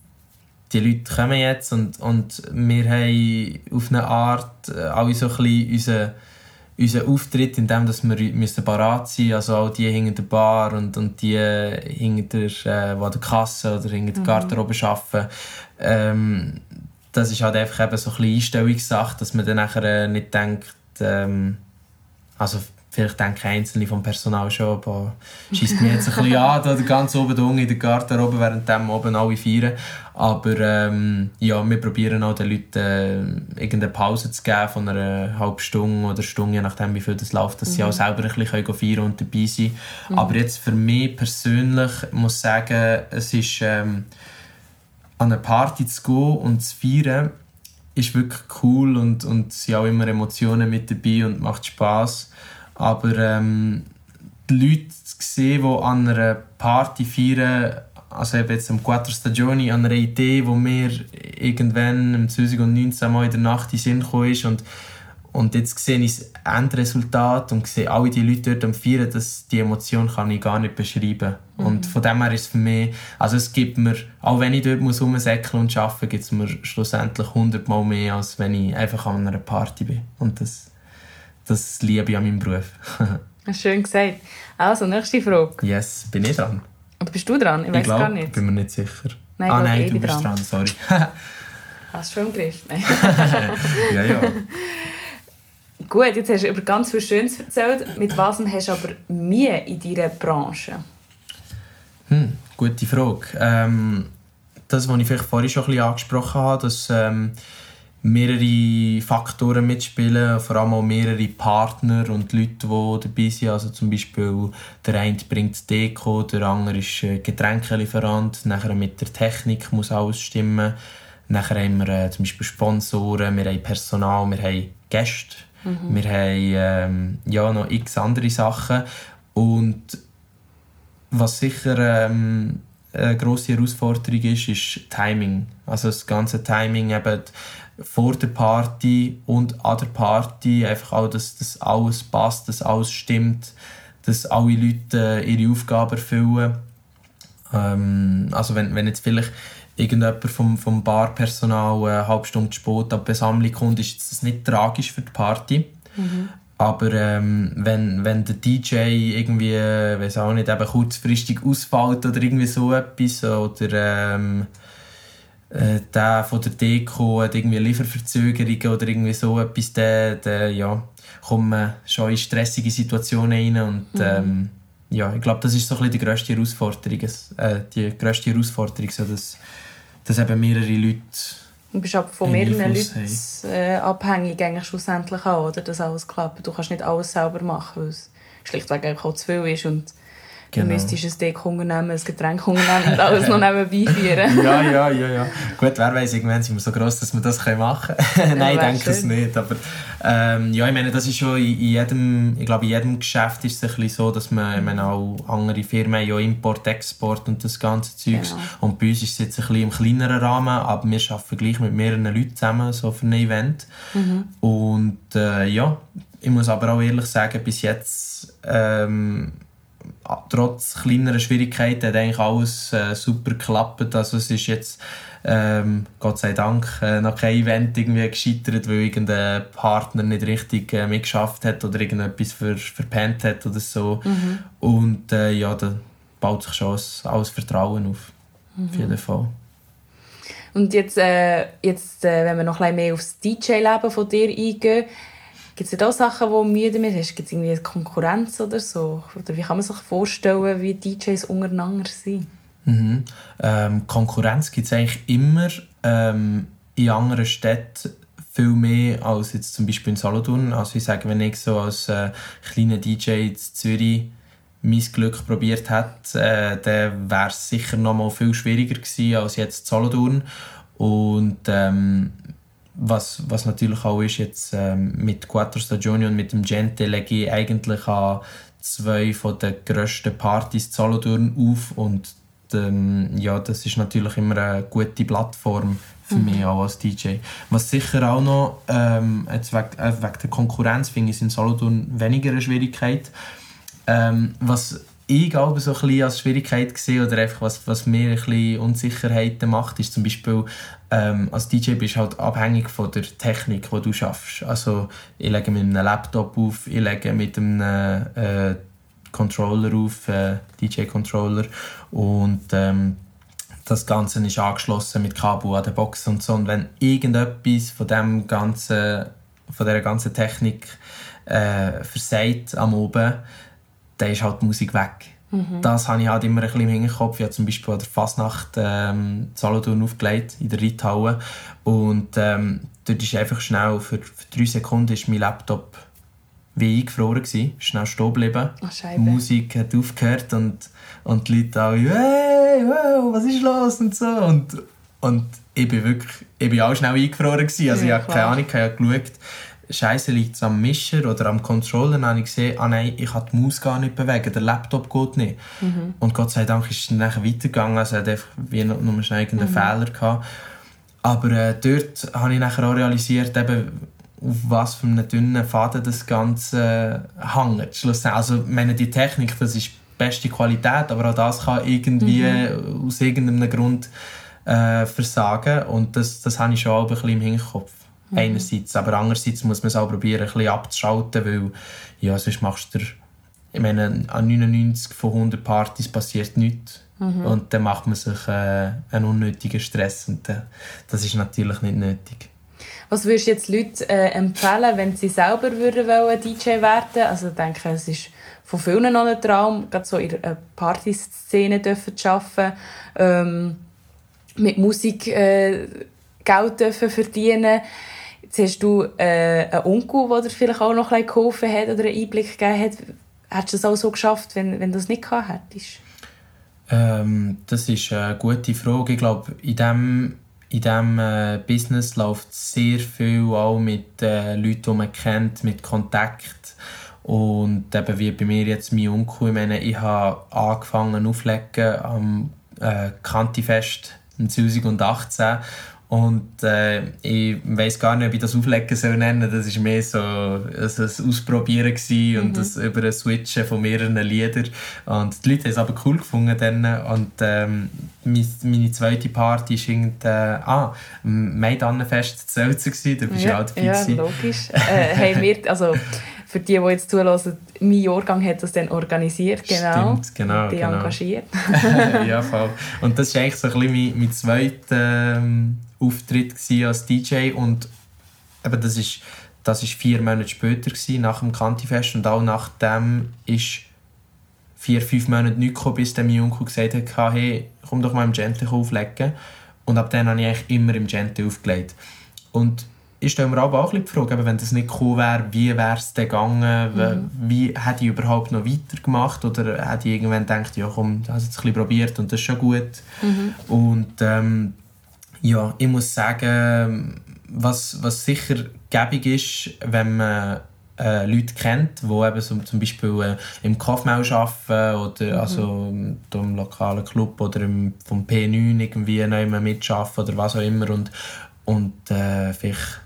B: die Leute kommen jetzt und, und wir haben auf eine Art äh, alle so ein bisschen unseren, unseren Auftritt, in dem dass wir müssen parat sein müssen, also auch die hinter der Bar und, und die hinter der, äh, der Kasse oder hinter der mhm. Garderobe arbeiten. Ähm, das ist halt einfach eben so ein bisschen Einstellungssache, dass man dann nachher äh, nicht denkt, ähm, also vielleicht denken Einzelne vom Personal schon, aber schießt mir jetzt ein bisschen an, da ganz oben unten in der Garderobe, während dem oben alle feiern. Aber ähm, ja, wir probieren auch den Leuten äh, irgendeine Pause zu geben von einer halben Stunde oder Stunde, je nachdem wie viel das läuft, dass mhm. sie auch selber ein bisschen feiern und dabei sein mhm. Aber jetzt für mich persönlich muss ich sagen, es ist ähm, an eine Party zu gehen und zu feiern, ist wirklich cool und, und sind auch immer Emotionen mit dabei und macht Spaß. Aber ähm, die Leute zu sehen, die an einer Party feiern, also eben jetzt am Quattro Stagioni, an einer Idee, wo mir irgendwann im 2019 mal in der Nacht in den Sinn gekommen ist und und jetzt sehe ich das Endresultat und sehe alle die Leute dort am Feiern, dass die Emotion kann ich gar nicht beschreiben. Mhm. Und von dem her ist es für mich, also es gibt mir, auch wenn ich dort muss rumsäckeln und arbeiten, gibt es mir schlussendlich hundertmal mehr, als wenn ich einfach an einer Party bin. Und das, das liebe ich an meinem Beruf. [laughs]
A: Schön gesagt. Also, nächste Frage.
B: Yes, bin ich dran?
A: Oder bist du dran? Ich, ich weiß gar nicht.
B: bin mir nicht sicher.
A: Nein,
B: ah nein, du bist dran, dran sorry. [laughs] [laughs]
A: Hast du schon im Griff?
B: ja, ja.
A: Gut, jetzt hast du über ganz viel Schönes erzählt. Mit was hast du aber Mühe in deiner Branche?
B: Hm, gute Frage. Ähm, das, was ich vielleicht vorhin schon ein bisschen angesprochen habe, dass ähm, mehrere Faktoren mitspielen, vor allem auch mehrere Partner und Leute, die dabei sind. Also zum Beispiel der eine bringt Deko, der andere ist Getränkelieferant, nachher mit der Technik muss alles stimmen. Nachher haben wir äh, zum Beispiel Sponsoren, wir haben Personal, wir haben Gäste Mhm. Wir haben ähm, ja, noch x andere Sachen. Und was sicher ähm, eine grosse Herausforderung ist, ist Timing. Also das ganze Timing eben vor der Party und an der Party, einfach auch, dass das alles passt, dass alles stimmt, dass alle Leute äh, ihre Aufgaben erfüllen. Ähm, also wenn, wenn jetzt vielleicht irgendjemand vom, vom Barpersonal eine halbe Stunde spät ab Besammlung kommt, ist das nicht tragisch für die Party. Mhm. Aber ähm, wenn, wenn der DJ irgendwie, weiß auch nicht, eben kurzfristig ausfällt oder irgendwie so etwas, oder ähm, äh, der von der Deko hat irgendwie Lieferverzögerungen oder irgendwie so etwas, dann, dann ja, kommt man schon in stressige Situationen rein und mhm. ähm, ja, ich glaube, das ist so ein bisschen die grösste Herausforderung, äh, die grösste Herausforderung, so dass dass eben mehrere Leute
A: Du bist aber von mehreren Leuten äh, abhängig eigentlich schlussendlich auch, oder? Dass alles klappt. Du kannst nicht alles selber machen, weil es schlichtweg auch zu viel ist und Genau. Du müsstest ein Deckunternehmen, ein Getränkunternehmen und alles noch nebenbei führen. [laughs]
B: ja, ja, ja, ja. Gut, wer weiß, irgendwann sind wir so gross, dass wir das machen können. [laughs] Nein, ich denke es nicht. Aber ähm, ja, ich meine, das ist schon in, jedem, ich glaube, in jedem Geschäft ist es ein bisschen so, dass man, ich meine, auch andere Firmen ja Import, Export und das ganze Zeugs. Genau. Und bei uns ist es jetzt ein bisschen im kleineren Rahmen, aber wir arbeiten gleich mit mehreren Leuten zusammen so für ein Event. Mhm. Und äh, ja, ich muss aber auch ehrlich sagen, bis jetzt ähm, trotz kleinerer Schwierigkeiten hat eigentlich alles äh, super geklappt. Also es ist jetzt ähm, Gott sei Dank äh, noch kein Event irgendwie gescheitert, weil irgendein Partner nicht richtig äh, mitgeschafft hat oder irgendetwas ver verpennt hat oder so. Mhm. Und äh, ja, da baut sich schon alles Vertrauen auf. Mhm. Auf jeden Fall.
A: Und jetzt, äh, jetzt äh, wenn wir noch ein bisschen mehr aufs DJ-Leben von dir eingehen, Gibt es da Sachen, die müde mit hast? Gibt es irgendwie Konkurrenz oder so? Oder wie kann man sich vorstellen, wie DJs untereinander sind?
B: Mhm. Ähm, Konkurrenz gibt es eigentlich immer ähm, in anderen Städten viel mehr als jetzt zum Beispiel in Solothurn. Also ich sage, wenn ich so als äh, kleiner DJ in Zürich mein Glück probiert hätte, äh, dann wäre es sicher noch mal viel schwieriger gewesen als jetzt in Solothurn. Und ähm, was, was natürlich auch ist, jetzt ähm, mit Quattro Stagioni und mit dem Gente lege ich eigentlich an zwei von den grössten Partys Solothurn auf und ähm, ja, das ist natürlich immer eine gute Plattform für mhm. mich auch als DJ. Was sicher auch noch, ähm, jetzt wegen, äh, wegen der Konkurrenz finde ich in Solothurn weniger eine Schwierigkeit. Ähm, was ich auch so ein als Schwierigkeit gesehen oder einfach was, was mir ein bisschen Unsicherheiten macht, ist zum Beispiel ähm, als DJ bist du halt abhängig von der Technik, die du schaffst. Also ich lege mit einem Laptop auf, ich lege mit einem äh, Controller auf, äh, DJ-Controller und ähm, das Ganze ist angeschlossen mit Kabel an der Box und so. Und wenn irgendetwas von dem ganzen, von dieser ganzen Technik äh, versagt am Oben, dann ist halt die Musik weg. Mhm. Das habe ich halt immer ein bisschen im Hinterkopf. Ich habe zum Beispiel an der Fasnacht ähm, Solothurn aufgelegt, in der Reithalle. Und ähm, dort ist einfach schnell, für, für drei Sekunden ist mein Laptop wie eingefroren gewesen, schnell stehen geblieben. Die Musik hat aufgehört und, und die Leute alle, hey, wow, was ist los und so. Und, und ich bin wirklich, ich bin auch schnell eingefroren gewesen. Also ja, ich habe keine Ahnung, ich habe geschaut, Scheiße liegt es am Mischer oder am Controller, dann habe ich gesehen, ah nein, ich kann die Maus gar nicht bewegen, der Laptop geht nicht. Mhm. Und Gott sei Dank ist es dann weitergegangen, also hat einfach wie noch schnell irgendeinen mhm. Fehler gehabt. Aber äh, dort habe ich nachher auch realisiert, eben, auf was für einen dünnen Faden das Ganze äh, hängt. Also, meine, die Technik, das ist beste Qualität, aber auch das kann irgendwie mhm. aus irgendeinem Grund äh, versagen. Und das, das habe ich schon ein bisschen im Hinterkopf. Mhm. Einerseits. Aber andererseits muss man es auch probieren, ein bisschen abzuschalten, weil ja, sonst machst du ich meine, an 99 von 100 Partys passiert nichts. Mhm. Und dann macht man sich äh, einen unnötigen Stress. Und äh, das ist natürlich nicht nötig.
A: Was würdest du jetzt Leuten äh, empfehlen, wenn sie selber würden wollen, DJ werden Also ich denke, es ist von vielen noch ein Traum, gerade so in der Partyszene zu arbeiten, ähm, mit Musik äh, Geld dürfen verdienen Jetzt hast du äh, einen Onkel, der dir vielleicht auch noch ein geholfen hat oder einen Einblick gegeben hat. Hättest du das auch so geschafft, wenn, wenn du das nicht gehabt hättest?
B: Ähm, das ist eine gute Frage. Ich glaube, in diesem in diesem äh, Business läuft sehr viel auch mit äh, Leuten, die man kennt, mit Kontakt. Und eben wie bei mir jetzt mein Onkel, ich meine, ich habe angefangen aufzulegen am äh, Kantifest 2018 und äh, ich weiß gar nicht, ob ich das Auflegen soll nennen soll. Das war mehr so also ein Ausprobieren gewesen und mhm. das über ein Switchen von mehreren Liedern. Und die Leute haben es aber cool gefunden. Dann. Und ähm, meine zweite Party war äh, ah, Maidannenfest zu Selzer. Da bist
A: ja,
B: du auch dabei.
A: Ja, logisch. äh, haben wir, also [laughs] für die, die jetzt zulassen, mein Jahrgang hat das dann organisiert, genau.
B: Stimmt, genau.
A: Die
B: genau.
A: engagiert. [laughs]
B: ja, voll. Und das war eigentlich so ein bisschen mein, mein zweiter ähm, Auftritt als DJ und eben das ist das ist vier Monate später gewesen, nach dem Kantifest und auch nachdem ist vier, fünf Monate nicht gekommen, bis der mein Onkel gesagt hat, hey, komm doch mal im Gentle auflegen. Und ab dann habe ich eigentlich immer im Gente aufgelegt. Und ich stelle mir aber auch ein bisschen die Frage, wenn das nicht cool wäre, wie wäre es dann gegangen, mhm. wie hätte ich überhaupt noch weitergemacht oder hätte ich irgendwann gedacht, ja komm, ich habe es jetzt ein bisschen probiert und das ist schon gut. Mhm. Und ähm, ja, ich muss sagen, was, was sicher gäbig ist, wenn man äh, Leute kennt, die eben so, zum Beispiel äh, im Kaufmau arbeiten oder mhm. also im lokalen Club oder im, vom P9 irgendwie noch mitarbeiten oder was auch immer und, und äh, vielleicht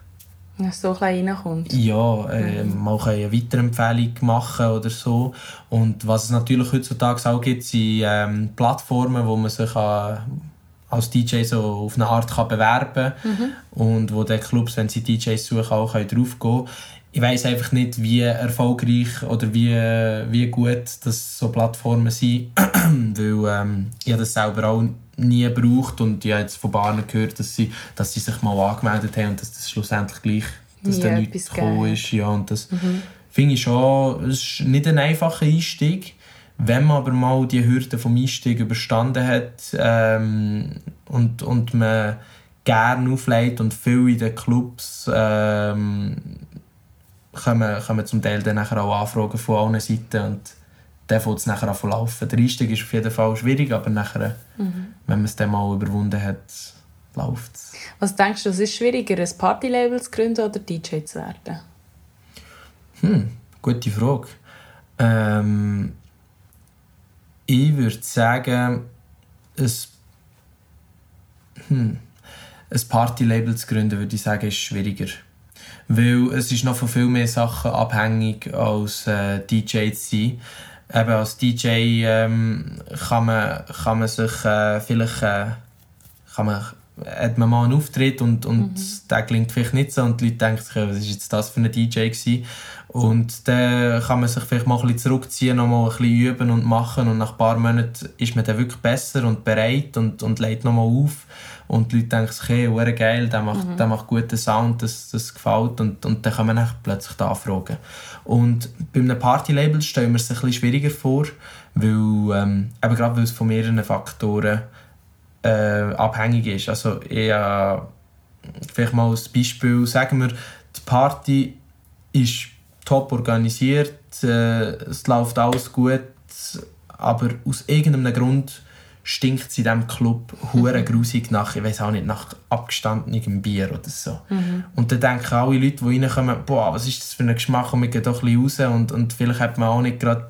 A: ja, so ein reinkommt.
B: Ja, äh, mhm. man kann eine Weiterempfehlung machen oder so. Und was es natürlich heutzutage auch gibt, sind ähm, Plattformen, wo man sich an, als DJ so auf eine Art kann bewerben kann. Mhm. Und wo die Clubs, wenn sie DJs suchen, auch drauf gehen Ich weiß einfach nicht, wie erfolgreich oder wie, wie gut das so Plattformen sind. [clears throat] Weil ähm, ich das selber auch nie gebraucht und ich habe jetzt von Bahnen gehört, dass sie, dass sie sich mal angemeldet haben und dass das schlussendlich gleich dass ja, nichts gekommen ist. Ja, und das mhm. finde ich schon, es ist nicht ein einfacher Einstieg. Wenn man aber mal die Hürde vom Einstieg überstanden hat ähm, und, und man gerne auflegt und viel in den Clubs ähm, kommen, kommen zum Teil dann auch Anfragen von allen Seiten und dann fängt es nachher an zu laufen. Der Einstieg ist auf jeden Fall schwierig, aber nachher, mhm. wenn man es dann mal überwunden hat, läuft es.
A: Was denkst du, es ist schwieriger, ein Partylabel zu gründen oder DJ zu werden?
B: Hm, gute Frage. Ähm, ich würde sagen, ein, hm, ein Partylabel zu gründen, würde ich sagen, ist schwieriger. Weil es ist noch von viel mehr Sachen abhängig als äh, DJ zu sein eben als DJ ähm, kann, man, kann man sich äh, vielleicht äh, kann man, hat man mal einen Auftritt und, und mhm. der klingt vielleicht nicht so und die Leute denken sich, was ist jetzt das für ein DJ gewesen? Und dann kann man sich vielleicht mal ein bisschen zurückziehen, noch mal ein bisschen üben und machen und nach ein paar Monaten ist man dann wirklich besser und bereit und, und lädt noch mal auf und die Leute denken sich, hey, geil, der macht, mhm. der macht guten Sound, das, das gefällt und, und dann kann man plötzlich da anfragen. Und bei einem Partylabel stellen wir es ein bisschen schwieriger vor, weil, ähm, eben gerade weil es von mehreren Faktoren äh, abhängig ist. Also ich, äh, vielleicht mal als Beispiel, sagen wir, die Party ist top organisiert, äh, es läuft alles gut, aber aus irgendeinem Grund stinkt es in diesem Club hure mhm. grusig nach, ich weiß auch nicht, nach abgestandenem Bier oder so. Mhm. Und dann denken alle Leute, die reinkommen, boah, was ist das für ein Geschmack und wir gehen doch ein bisschen raus und, und vielleicht hat man auch nicht gerade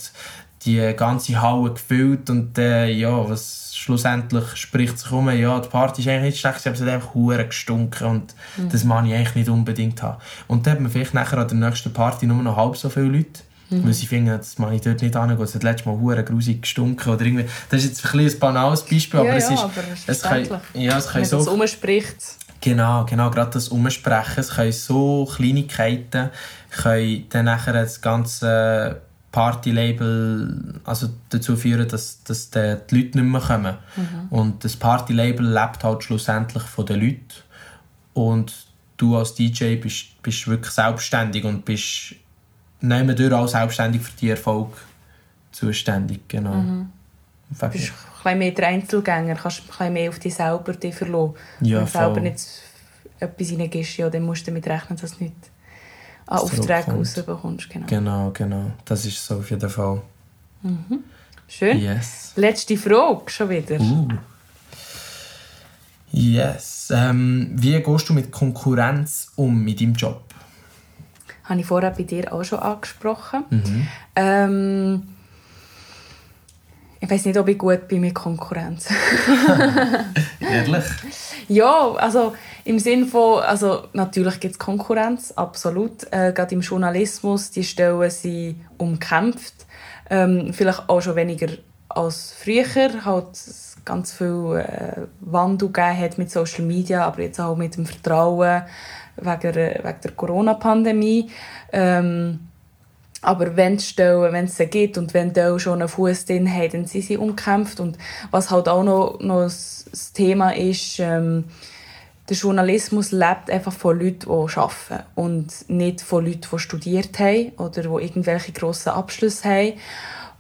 B: die ganze Halle gefüllt und äh, ja, was schlussendlich spricht sich um, ja, die Party ist eigentlich nicht schlecht, aber es hat einfach hure gestunken und mhm. das mag ich eigentlich nicht unbedingt haben. Und dann hat man vielleicht nachher an der nächsten Party nur noch halb so viele Leute Mhm. Weil sie finden, das mache ich dort nicht an, es hat letztes Mal hure grusig gestunken oder irgendwie. Das ist jetzt ein, ein banales Beispiel, aber ja, es ist... aber es kann, ja, es kann Wenn so...
A: das umspricht.
B: Genau, genau, gerade das Umsprechen. Es können so Kleinigkeiten können dann nachher das ganze Partylabel also dazu führen, dass, dass die Leute nicht mehr kommen. Mhm. Und das Partylabel lebt halt schlussendlich von den Leuten. Und du als DJ bist, bist wirklich selbstständig und bist nehmen durch auch selbstständig für die Erfolg zuständig. Genau. Mhm.
A: Du bist ein mehr der Einzelgänger, kannst ein mehr auf dich selber dich verlassen. Ja, Wenn du selber nicht etwas reingibst, ja, dann musst du damit rechnen, dass du nicht an Aufträge rausbekommst. Genau.
B: genau, genau. Das ist so auf jeden Fall.
A: Mhm. Schön.
B: Yes.
A: Letzte Frage schon wieder.
B: Uh. Yes. Ähm, wie gehst du mit Konkurrenz um mit deinem Job?
A: Habe ich vorher bei dir auch schon angesprochen.
B: Mhm.
A: Ähm, ich weiß nicht, ob ich gut bin mit Konkurrenz. [laughs]
B: Ehrlich?
A: Ja, also im Sinne von, also natürlich gibt es Konkurrenz, absolut. Äh, gerade im Journalismus, die Stellen sind umkämpft. Ähm, vielleicht auch schon weniger als früher, halt ganz viel äh, Wandel gegeben hat mit Social Media, aber jetzt auch mit dem Vertrauen wegen, wegen der Corona-Pandemie. Ähm, aber wenn es Stellen, wenn es sie gibt und wenn die schon einen Fuß drin haben, dann sind sie umkämpft. Und was halt auch noch, noch das Thema ist, ähm, der Journalismus lebt einfach von Leuten, die arbeiten und nicht von Leuten, die studiert haben oder die irgendwelche grossen Abschlüsse haben.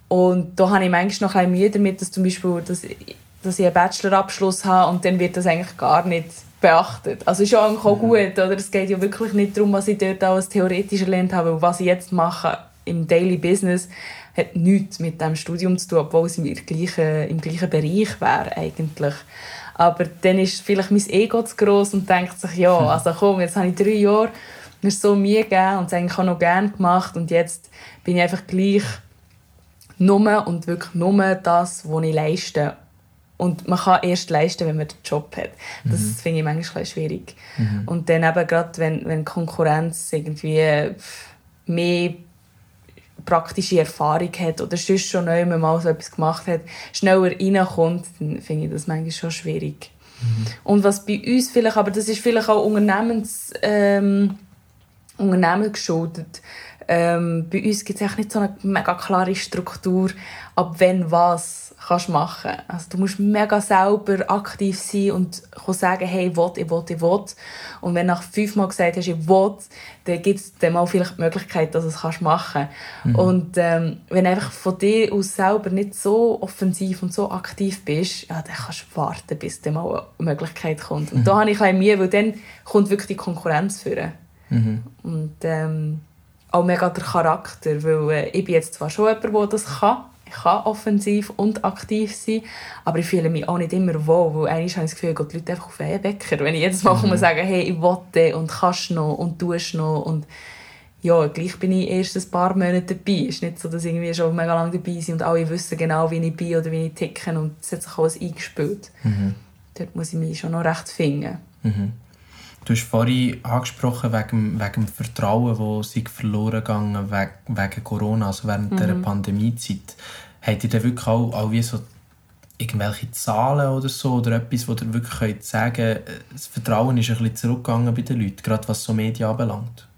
A: Und da habe ich manchmal noch ein Mühe damit, dass zum Beispiel dass ich einen Bachelorabschluss habe und dann wird das eigentlich gar nicht beachtet. Also ist ja auch gut, oder? Es geht ja wirklich nicht darum, was ich dort alles theoretisch erlernt habe, was ich jetzt mache im Daily Business hat nichts mit dem Studium zu tun, obwohl es im gleichen, im gleichen Bereich wäre eigentlich. Aber dann ist vielleicht mein Ego zu groß und denkt sich, ja, also komm, jetzt habe ich drei Jahre mir so Mühe gegeben und es eigentlich auch noch gerne gemacht und jetzt bin ich einfach gleich nur und wirklich nur das, was ich leiste. Und man kann erst leisten, wenn man den Job hat. Das mhm. finde ich manchmal schwierig. Mhm. Und dann eben gerade, wenn, wenn Konkurrenz irgendwie mehr praktische Erfahrung hat oder sonst schon neu mal so etwas gemacht hat, schneller reinkommt, dann finde ich das manchmal schon schwierig. Mhm. Und was bei uns vielleicht, aber das ist vielleicht auch Unternehmens, ähm, Unternehmen geschuldet, ähm, bei uns gibt es nicht so eine mega klare Struktur, ab wenn was kannst machen. Also du musst mega selber aktiv sein und sagen, hey, ich will, ich will, ich will. Und wenn du nach fünfmal gesagt hast, ich will, dann gibt es dann mal vielleicht die Möglichkeit, dass du es kannst machen mhm. Und ähm, wenn du einfach von dir aus selber nicht so offensiv und so aktiv bist, ja, dann kannst du warten, bis dann mal eine Möglichkeit kommt. Und mhm. da habe ich ein Mühe, weil dann kommt wirklich die Konkurrenz führen. Mhm. Und ähm, auch mega der Charakter, weil äh, ich bin jetzt zwar schon jemand, der das kann, ich kann offensiv und aktiv sein, aber ich fühle mich auch nicht immer wohl, weil eigentlich habe ich das Gefühl, die Leute einfach auf einen Bäcker. Wenn ich jetzt mal mhm. sage, hey, ich will und kannst noch und tust noch und ja, gleich bin ich erst ein paar Monate dabei. Es ist nicht so, dass ich irgendwie schon mega lange dabei sind und alle wissen genau, wie ich bin oder wie ich ticke und es hat sich alles eingespielt. Mhm. Dort muss ich mich schon noch recht finden.
B: Mhm. Du hast vorhin angesprochen wegen, wegen dem Vertrauen, das verloren gegangen wegen, wegen Corona, also während mhm. der Pandemiezeit. Habt ihr da wirklich auch, auch wie so irgendwelche Zahlen oder so oder etwas, wo ihr wirklich könnt sagen könnt, das Vertrauen ist ein bisschen zurückgegangen bei den Leuten, gerade was so Medien anbelangt?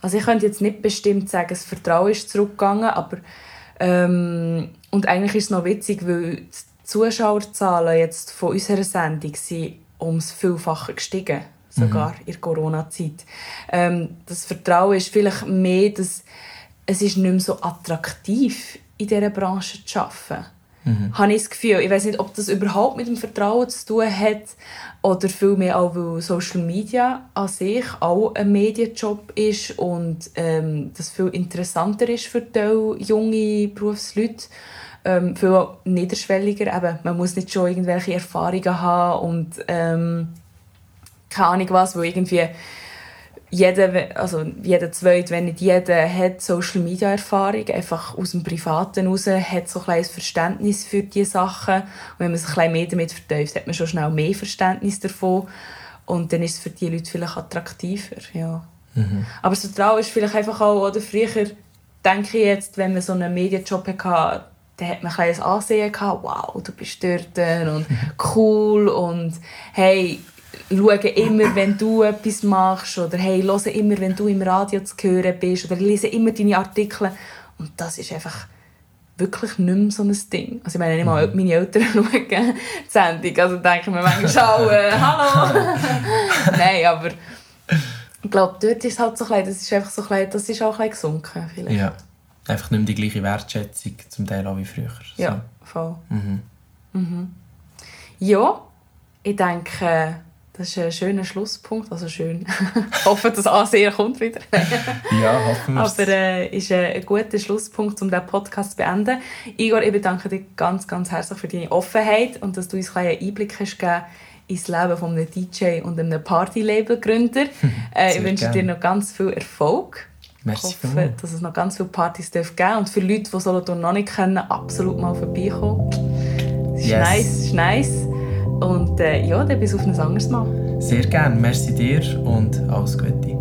A: Also ich könnte jetzt nicht bestimmt sagen, das Vertrauen ist zurückgegangen, aber ähm, und eigentlich ist es noch witzig, weil die Zuschauerzahlen jetzt von unserer Sendung sind ums Vielfache gestiegen sogar mhm. in der Corona-Zeit. Ähm, das Vertrauen ist vielleicht mehr, dass es ist nicht mehr so attraktiv in dieser Branche zu arbeiten. Mhm. Habe ich das Gefühl. Ich weiß nicht, ob das überhaupt mit dem Vertrauen zu tun hat oder vielmehr auch, weil Social Media an sich auch ein Medienjob ist und ähm, das viel interessanter ist für die junge Berufsleute. Ähm, viel niederschwelliger. Eben, man muss nicht schon irgendwelche Erfahrungen haben und ähm, keine Ahnung was, wo irgendwie jeder, also jeder zweite, wenn nicht jeder, hat Social Media Erfahrung, einfach aus dem Privaten raus, hat so ein kleines Verständnis für diese Sachen. Und wenn man sich ein bisschen mehr damit vertieft, hat man schon schnell mehr Verständnis davon. Und dann ist es für die Leute vielleicht attraktiver, ja. Mhm. Aber das Vertrauen ist vielleicht einfach auch, oder früher, denke ich jetzt, wenn man so einen Medienjob hatte, dann hat man ein kleines Ansehen gehabt, wow, du bist dort und [laughs] cool und hey, schauen immer, wenn du etwas machst oder hey, hören immer, wenn du im Radio zu hören bist oder lesen immer deine Artikel. Und das ist einfach wirklich nicht mehr so ein Ding. Also ich meine, nicht mal mhm. meine Eltern [laughs] schauen die Sendung, also denke ich mir manchmal äh, hallo! [laughs] Nein, aber ich glaube, dort ist es halt so klein, das ist einfach so klein, das ist auch ein gesunken vielleicht.
B: Ja, einfach nicht mehr die gleiche Wertschätzung zum Teil auch wie früher.
A: So. Ja, voll. Mhm. Mhm. Ja, ich denke, das ist ein schöner Schlusspunkt, also schön. [laughs] ich hoffe, das Ansehen kommt wieder. [laughs]
B: ja, hoffen wir
A: Aber äh, ist ein guter Schlusspunkt, um diesen Podcast zu beenden. Igor, ich bedanke dich ganz, ganz herzlich für deine Offenheit und dass du uns einen Einblick hast gegeben ins Leben von einem DJ und einem Party-Label-Gründer. [laughs] äh, ich wünsche dir noch ganz viel Erfolg.
B: Merci
A: ich hoffe, dass es noch ganz viele Partys geben darf. Und für Leute, die Solothurn noch nicht kennen, absolut mal vorbeikommen. Es ist yes. nice, es ist nice. Und äh, ja, dann bis auf ein anderes Mal.
B: Sehr gerne. Merci dir und alles Gute.